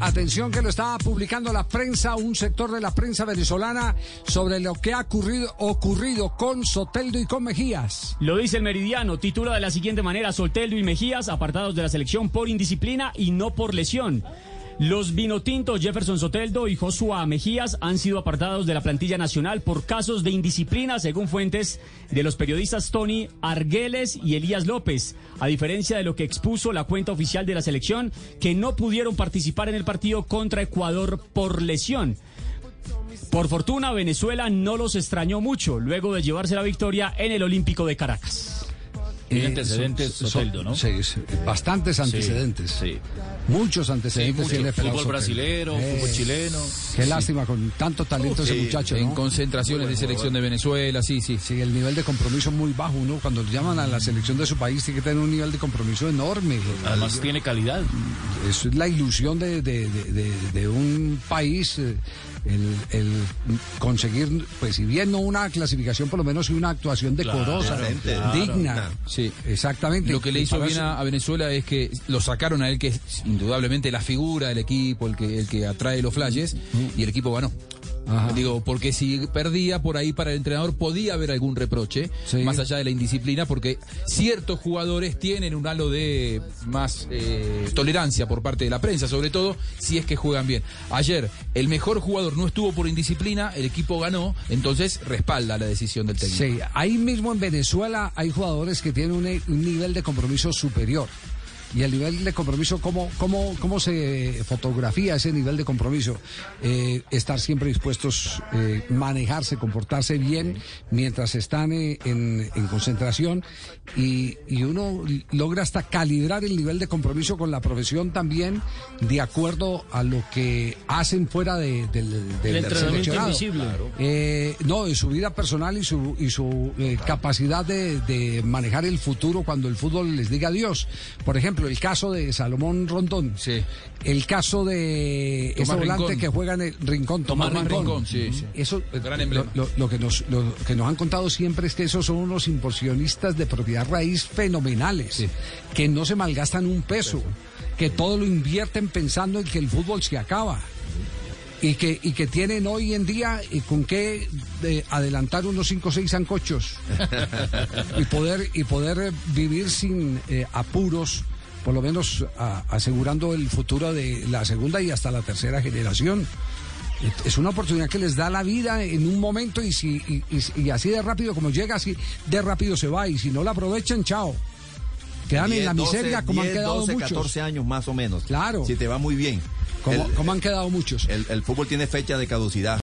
atención que lo está publicando la prensa, un sector de la prensa venezolana sobre lo que ha ocurrido, ocurrido con Soteldo y con Mejías. Lo dice el Meridiano, titula de la siguiente manera, Soteldo y Mejías apartados de la selección por indisciplina y no por lesión. Los vinotintos Jefferson Soteldo y Joshua Mejías han sido apartados de la plantilla nacional por casos de indisciplina, según fuentes de los periodistas Tony Argueles y Elías López, a diferencia de lo que expuso la cuenta oficial de la selección, que no pudieron participar en el partido contra Ecuador por lesión. Por fortuna, Venezuela no los extrañó mucho luego de llevarse la victoria en el Olímpico de Caracas. Tiene antecedentes Soteldo, ¿no? Sí, bastantes antecedentes. Sí. Muchos antecedentes Sí, tiene mucho. Fútbol brasilero, Eh, fútbol chileno. Qué lástima con tanto talento ese muchacho, En ¿no? concentraciones de selección de Venezuela, sí, sí. Sí, el nivel de compromiso muy bajo. Uno cuando llaman a la selección de su país tiene que tener un nivel de compromiso enorme. Además tiene calidad. Eso es la ilusión de, de- de- de- de un país, eh, el, el conseguir, pues si bien no una clasificación, por lo menos sí una actuación decorosa, Claro, digna. Sí. Exactamente. Lo que le Y hizo bien a Venezuela es que lo sacaron a él, que es indudablemente la figura del equipo, el que, el que atrae los flashes, y el equipo ganó. Ajá. Digo, porque si perdía por ahí para el entrenador podía haber algún reproche, Sí. más allá de la indisciplina, porque ciertos jugadores tienen un halo de más eh, tolerancia por parte de la prensa, sobre todo si es que juegan bien. Ayer el mejor jugador no estuvo por indisciplina, el equipo ganó, entonces respalda la decisión del técnico. Sí, ahí mismo en Venezuela hay jugadores que tienen un, un nivel de compromiso superior. Y el nivel de compromiso, ¿cómo, cómo, cómo se fotografía ese nivel de compromiso? Eh, estar siempre dispuestos, eh, manejarse, comportarse bien mientras están eh, en, en concentración y, y uno logra hasta calibrar el nivel de compromiso con la profesión también de acuerdo a lo que hacen fuera de- del, del El entrenamiento seleccionado. Eh, no, de su vida personal y su, y su eh, capacidad de, de manejar el futuro cuando el fútbol les diga adiós. Por ejemplo, el caso de Salomón Rondón. Sí. El caso de Tomás ese volante Rincón. que juega en el Rincón, Tomás, Tomás Rincón. Rincón, sí, sí. Eso, lo, emblema. lo- lo que nos, lo que nos han contado siempre es que esos son unos inversionistas de propiedad raíz fenomenales, Sí. que no se malgastan un peso, que todo lo invierten pensando en que el fútbol se acaba y que, y que tienen hoy en día eh, con qué adelantar unos 5 o 6 zancochos y poder, y poder eh, vivir sin eh, apuros, por lo menos a- asegurando el futuro de la segunda y hasta la tercera generación. Es una oportunidad que les da la vida en un momento y, si, y, y- y así de rápido como llega, así de rápido se va. Y si no la aprovechan, chao. Quedan en la 10, 12, miseria como han 10, quedado 12, muchos. 14 años más o menos. Claro. Si te va muy bien. Como, el, como han quedado muchos. el- el fútbol tiene fecha de caducidad.